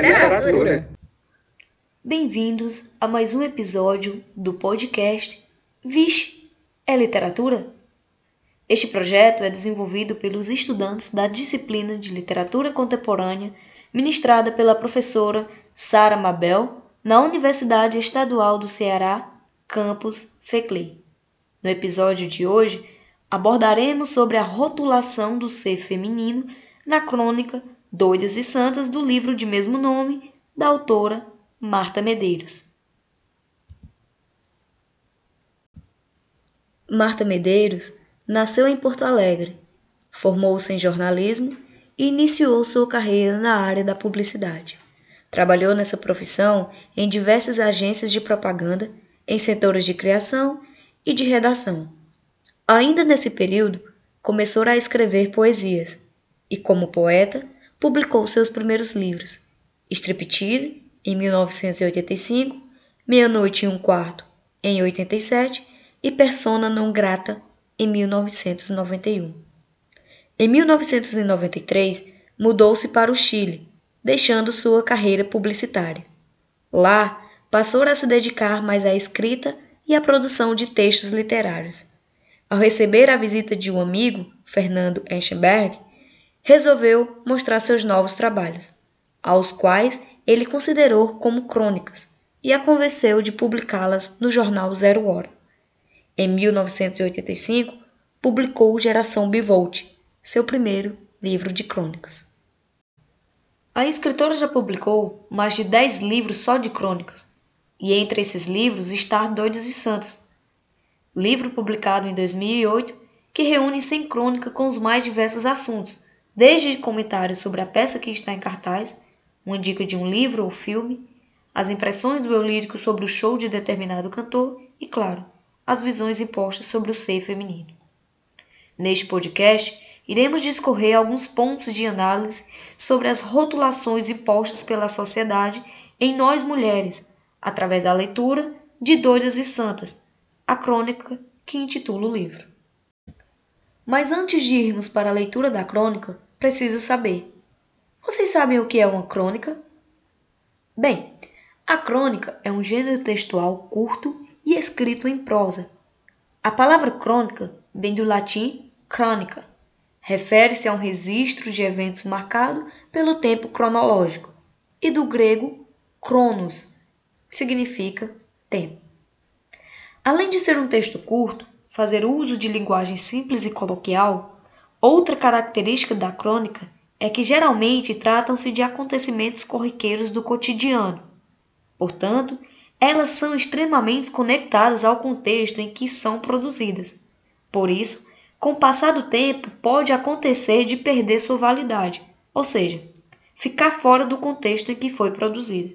literatura. Bem-vindos a mais um episódio do podcast Vixe, é literatura? Este projeto é desenvolvido pelos estudantes da disciplina de Literatura Contemporânea, ministrada pela professora Sara Mabel, na Universidade Estadual do Ceará, campus Feclay. No episódio de hoje, abordaremos sobre a rotulação do ser feminino na crônica Doidas e Santas do livro de mesmo nome, da autora Marta Medeiros. Marta Medeiros nasceu em Porto Alegre, formou-se em jornalismo e iniciou sua carreira na área da publicidade. Trabalhou nessa profissão em diversas agências de propaganda, em setores de criação e de redação. Ainda nesse período, começou a escrever poesias e, como poeta, publicou seus primeiros livros: Striptease, em 1985, Meia-Noite e um Quarto, em 87 e Persona Não Grata, em 1991. Em 1993, mudou-se para o Chile, deixando sua carreira publicitária. Lá, passou a se dedicar mais à escrita e à produção de textos literários. Ao receber a visita de um amigo, Fernando Eschenberg, resolveu mostrar seus novos trabalhos, aos quais ele considerou como crônicas, e a convenceu de publicá-las no jornal Zero Hora. Em 1985, publicou Geração Bivolt, seu primeiro livro de crônicas. A escritora já publicou mais de 10 livros só de crônicas, e entre esses livros está Doidos e Santos, livro publicado em 2008 que reúne 100 crônicas com os mais diversos assuntos, desde comentários sobre a peça que está em cartaz, uma dica de um livro ou filme, as impressões do eu lírico sobre o show de determinado cantor e, claro, as visões impostas sobre o ser feminino. Neste podcast, iremos discorrer alguns pontos de análise sobre as rotulações impostas pela sociedade em nós mulheres através da leitura de Doidas e Santas, a crônica que intitula o livro. Mas antes de irmos para a leitura da crônica, preciso saber: vocês sabem o que é uma crônica? Bem, a crônica é um gênero textual curto e escrito em prosa. A palavra crônica vem do latim crônica, refere-se a um registro de eventos marcado pelo tempo cronológico, e do grego cronos, significa tempo. Além de ser um texto curto, fazer uso de linguagem simples e coloquial, outra característica da crônica é que geralmente tratam-se de acontecimentos corriqueiros do cotidiano. Portanto, elas são extremamente conectadas ao contexto em que são produzidas. Por isso, com o passar do tempo, pode acontecer de perder sua validade, ou seja, ficar fora do contexto em que foi produzida.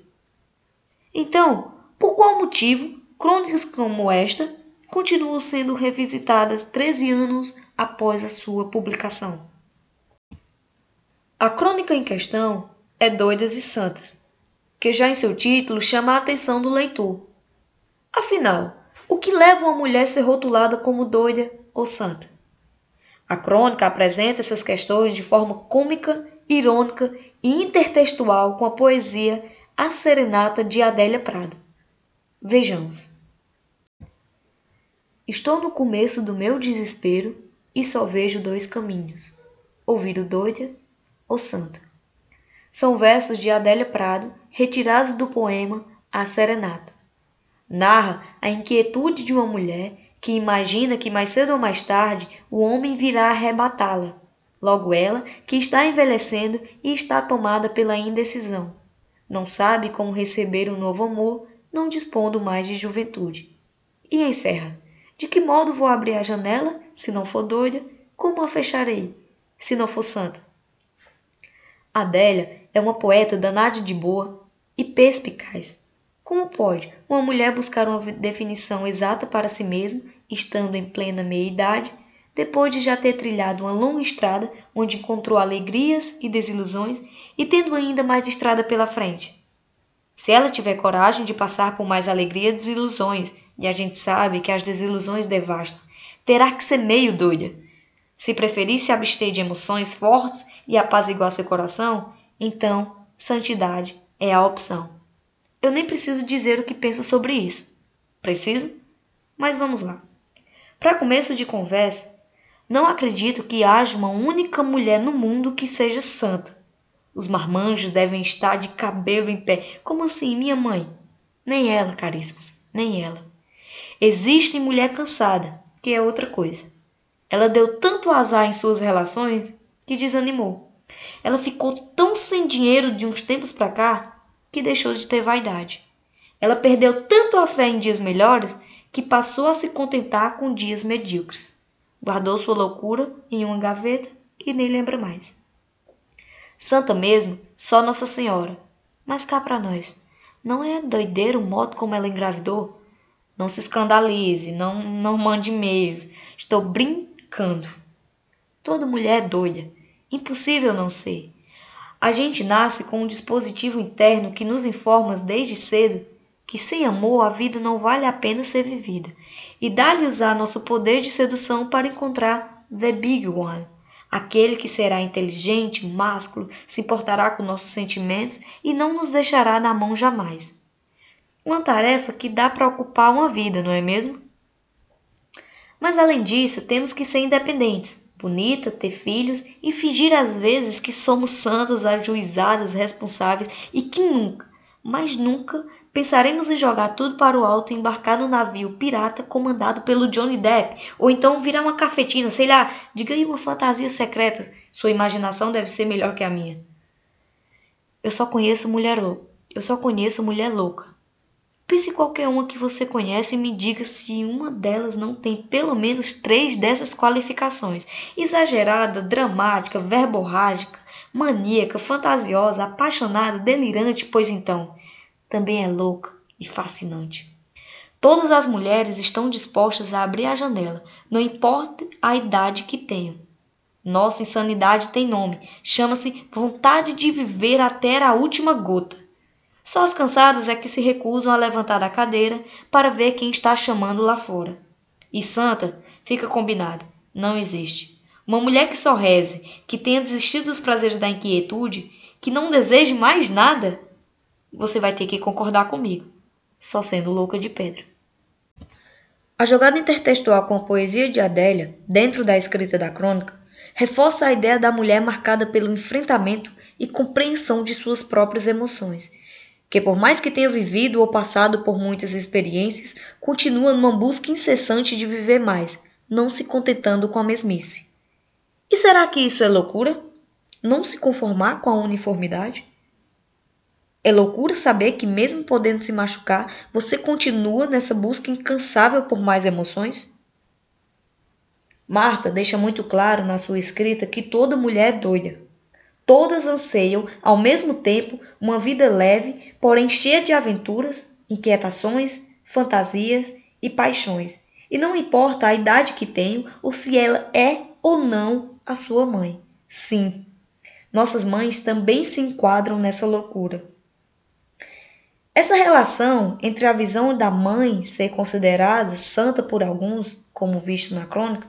Então, por qual motivo crônicas como esta continuam sendo revisitadas 13 anos após a sua publicação? A crônica em questão é Doidas e Santas, que já em seu título chama a atenção do leitor. Afinal, o que leva uma mulher a ser rotulada como doida ou santa? A crônica apresenta essas questões de forma cômica, irônica e intertextual com a poesia a Serenata de Adélia Prado. Vejamos. Estou no começo do meu desespero e só vejo dois caminhos: ouvir o doida ou santa. São versos de Adélia Prado, retirados do poema A Serenata. Narra a inquietude de uma mulher que imagina que mais cedo ou mais tarde o homem virá arrebatá-la. Logo ela, que está envelhecendo e está tomada pela indecisão não sabe como receber um novo amor, não dispondo mais de juventude. E encerra: De que modo vou abrir a janela, se não for doida? Como a fecharei, se não for santa? Adélia é uma poeta danada de boa e perspicaz. Como pode uma mulher buscar uma definição exata para si mesma, estando em plena meia-idade, depois de já ter trilhado uma longa estrada onde encontrou alegrias e desilusões e tendo ainda mais estrada pela frente. Se ela tiver coragem de passar por mais alegria e desilusões, e a gente sabe que as desilusões devastam, terá que ser meio doida. Se preferir se abster de emoções fortes e apaziguar seu coração, então santidade é a opção. Eu nem preciso dizer o que penso sobre isso. Preciso? Mas vamos lá. Para começo de conversa, não acredito que haja uma única mulher no mundo que seja santa. Os marmanjos devem estar de cabelo em pé. Como assim, minha mãe? Nem ela, caríssimos, nem ela. Existe mulher cansada, que é outra coisa. Ela deu tanto azar em suas relações que desanimou. Ela ficou tão sem dinheiro de uns tempos para cá que deixou de ter vaidade. Ela perdeu tanto a fé em dias melhores que passou a se contentar com dias medíocres. Guardou sua loucura em uma gaveta e nem lembra mais. Santa mesmo, só Nossa Senhora. Mas cá para nós, não é doideira o modo como ela engravidou? Não se escandalize, não, não mande e-mails. Estou brincando. Toda mulher é doida. Impossível não ser. A gente nasce com um dispositivo interno que nos informa desde cedo que sem amor a vida não vale a pena ser vivida, e dá-lhe usar nosso poder de sedução para encontrar the big one, aquele que será inteligente, másculo, se importará com nossos sentimentos e não nos deixará na mão jamais. Uma tarefa que dá para ocupar uma vida, não é mesmo? Mas além disso, temos que ser independentes, bonita, ter filhos e fingir às vezes que somos santas, ajuizadas, responsáveis e que nunca, mas nunca pensaremos em jogar tudo para o alto e embarcar no navio pirata comandado pelo Johnny Depp, ou então virar uma cafetina, sei lá, diga aí uma fantasia secreta. Sua imaginação deve ser melhor que a minha. Eu só conheço mulher louca. Eu só conheço mulher louca. Pense qualquer uma que você conhece e me diga se uma delas não tem pelo menos três dessas qualificações: exagerada, dramática, verborrágica, maníaca, fantasiosa, apaixonada, delirante, pois então, também é louca e fascinante. Todas as mulheres estão dispostas a abrir a janela, não importa a idade que tenham. Nossa insanidade tem nome, chama-se vontade de viver até a última gota. Só as cansadas é que se recusam a levantar da cadeira para ver quem está chamando lá fora. E santa, fica combinado, não existe. Uma mulher que só reze, que tenha desistido dos prazeres da inquietude, que não deseje mais nada, você vai ter que concordar comigo, só sendo louca de pedra. A jogada intertextual com a poesia de Adélia, dentro da escrita da crônica, reforça a ideia da mulher marcada pelo enfrentamento e compreensão de suas próprias emoções, que por mais que tenha vivido ou passado por muitas experiências, continua numa busca incessante de viver mais, não se contentando com a mesmice. E será que isso é loucura? Não se conformar com a uniformidade? É loucura saber que, mesmo podendo se machucar, você continua nessa busca incansável por mais emoções? Marta deixa muito claro na sua escrita que toda mulher é doida. Todas anseiam, ao mesmo tempo, uma vida leve, porém cheia de aventuras, inquietações, fantasias e paixões. E não importa a idade que tenho ou se ela é ou não a sua mãe. Sim, nossas mães também se enquadram nessa loucura. Essa relação entre a visão da mãe ser considerada santa por alguns, como visto na crônica,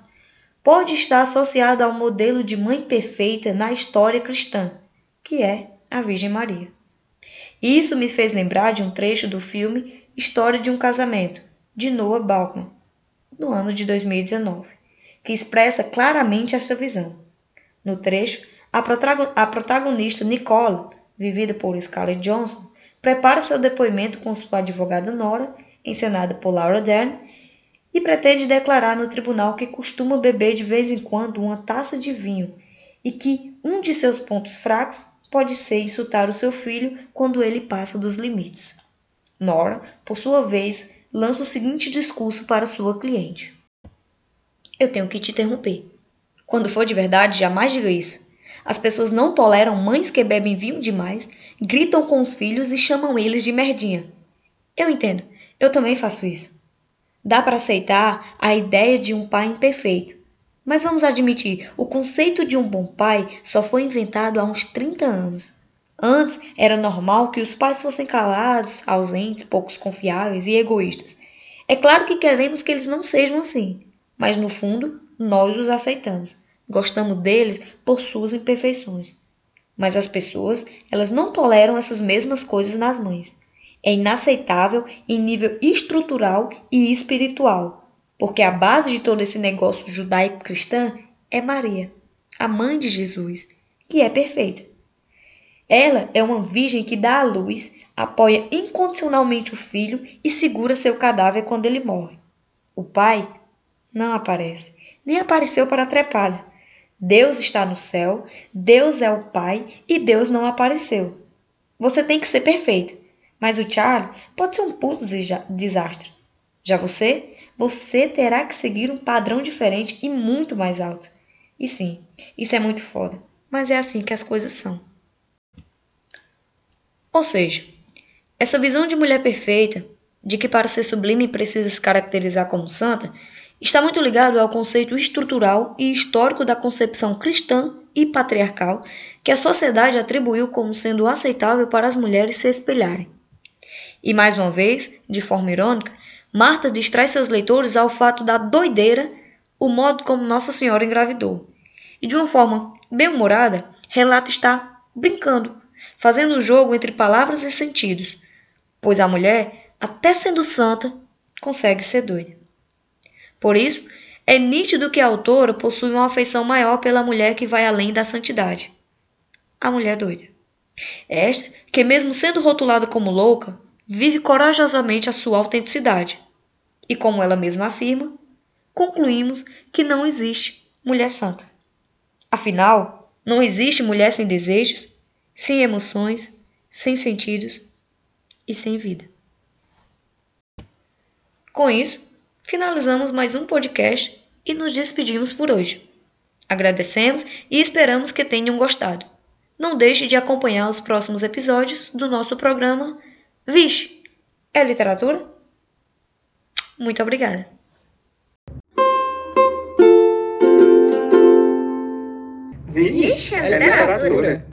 pode estar associada ao modelo de mãe perfeita na história cristã, que é a Virgem Maria. Isso me fez lembrar de um trecho do filme História de um Casamento, de Noah Baumbach, no ano de 2019, que expressa claramente essa visão. No trecho, a protagonista Nicole, vivida por Scarlett Johansson, prepara seu depoimento com sua advogada Nora, encenada por Laura Dern, e pretende declarar no tribunal que costuma beber de vez em quando uma taça de vinho e que um de seus pontos fracos pode ser insultar o seu filho quando ele passa dos limites. Nora, por sua vez, lança o seguinte discurso para sua cliente: Eu tenho que te interromper. Quando for de verdade, jamais diga isso. As pessoas não toleram mães que bebem vinho demais, gritam com os filhos e chamam eles de merdinha. Eu entendo, eu também faço isso. Dá para aceitar a ideia de um pai imperfeito. Mas vamos admitir, o conceito de um bom pai só foi inventado há uns 30 anos. Antes era normal que os pais fossem calados, ausentes, poucos confiáveis e egoístas. É claro que queremos que eles não sejam assim, mas no fundo nós os aceitamos. Gostamos deles por suas imperfeições. Mas as pessoas, elas não toleram essas mesmas coisas nas mães. É inaceitável em nível estrutural e espiritual, porque a base de todo esse negócio judaico-cristã é Maria, a mãe de Jesus, que é perfeita. Ela é uma virgem que dá à luz, apoia incondicionalmente o filho e segura seu cadáver quando ele morre. O pai não aparece, nem apareceu para a trepada. Deus está no céu, Deus é o Pai e Deus não apareceu. Você tem que ser perfeito, mas o Charlie pode ser um puto desastre. Já você, você terá que seguir um padrão diferente e muito mais alto. E sim, isso é muito foda, mas é assim que as coisas são. Ou seja, essa visão de mulher perfeita, de que para ser sublime precisa se caracterizar como santa, está muito ligado ao conceito estrutural e histórico da concepção cristã e patriarcal que a sociedade atribuiu como sendo aceitável para as mulheres se espelharem. E mais uma vez, de forma irônica, Marta distrai seus leitores ao fato da doideira, o modo como Nossa Senhora engravidou. E de uma forma bem-humorada, relata estar brincando, fazendo o um jogo entre palavras e sentidos, pois a mulher, até sendo santa, consegue ser doida. Por isso, é nítido que a autora possui uma afeição maior pela mulher que vai além da santidade. A mulher doida. Esta, que mesmo sendo rotulada como louca, vive corajosamente a sua autenticidade. E como ela mesma afirma, concluímos que não existe mulher santa. Afinal, não existe mulher sem desejos, sem emoções, sem sentidos e sem vida. Com isso, finalizamos mais um podcast e nos despedimos por hoje. Agradecemos e esperamos que tenham gostado. Não deixe de acompanhar os próximos episódios do nosso programa Vixe, é literatura? Muito obrigada. Vixe, é literatura.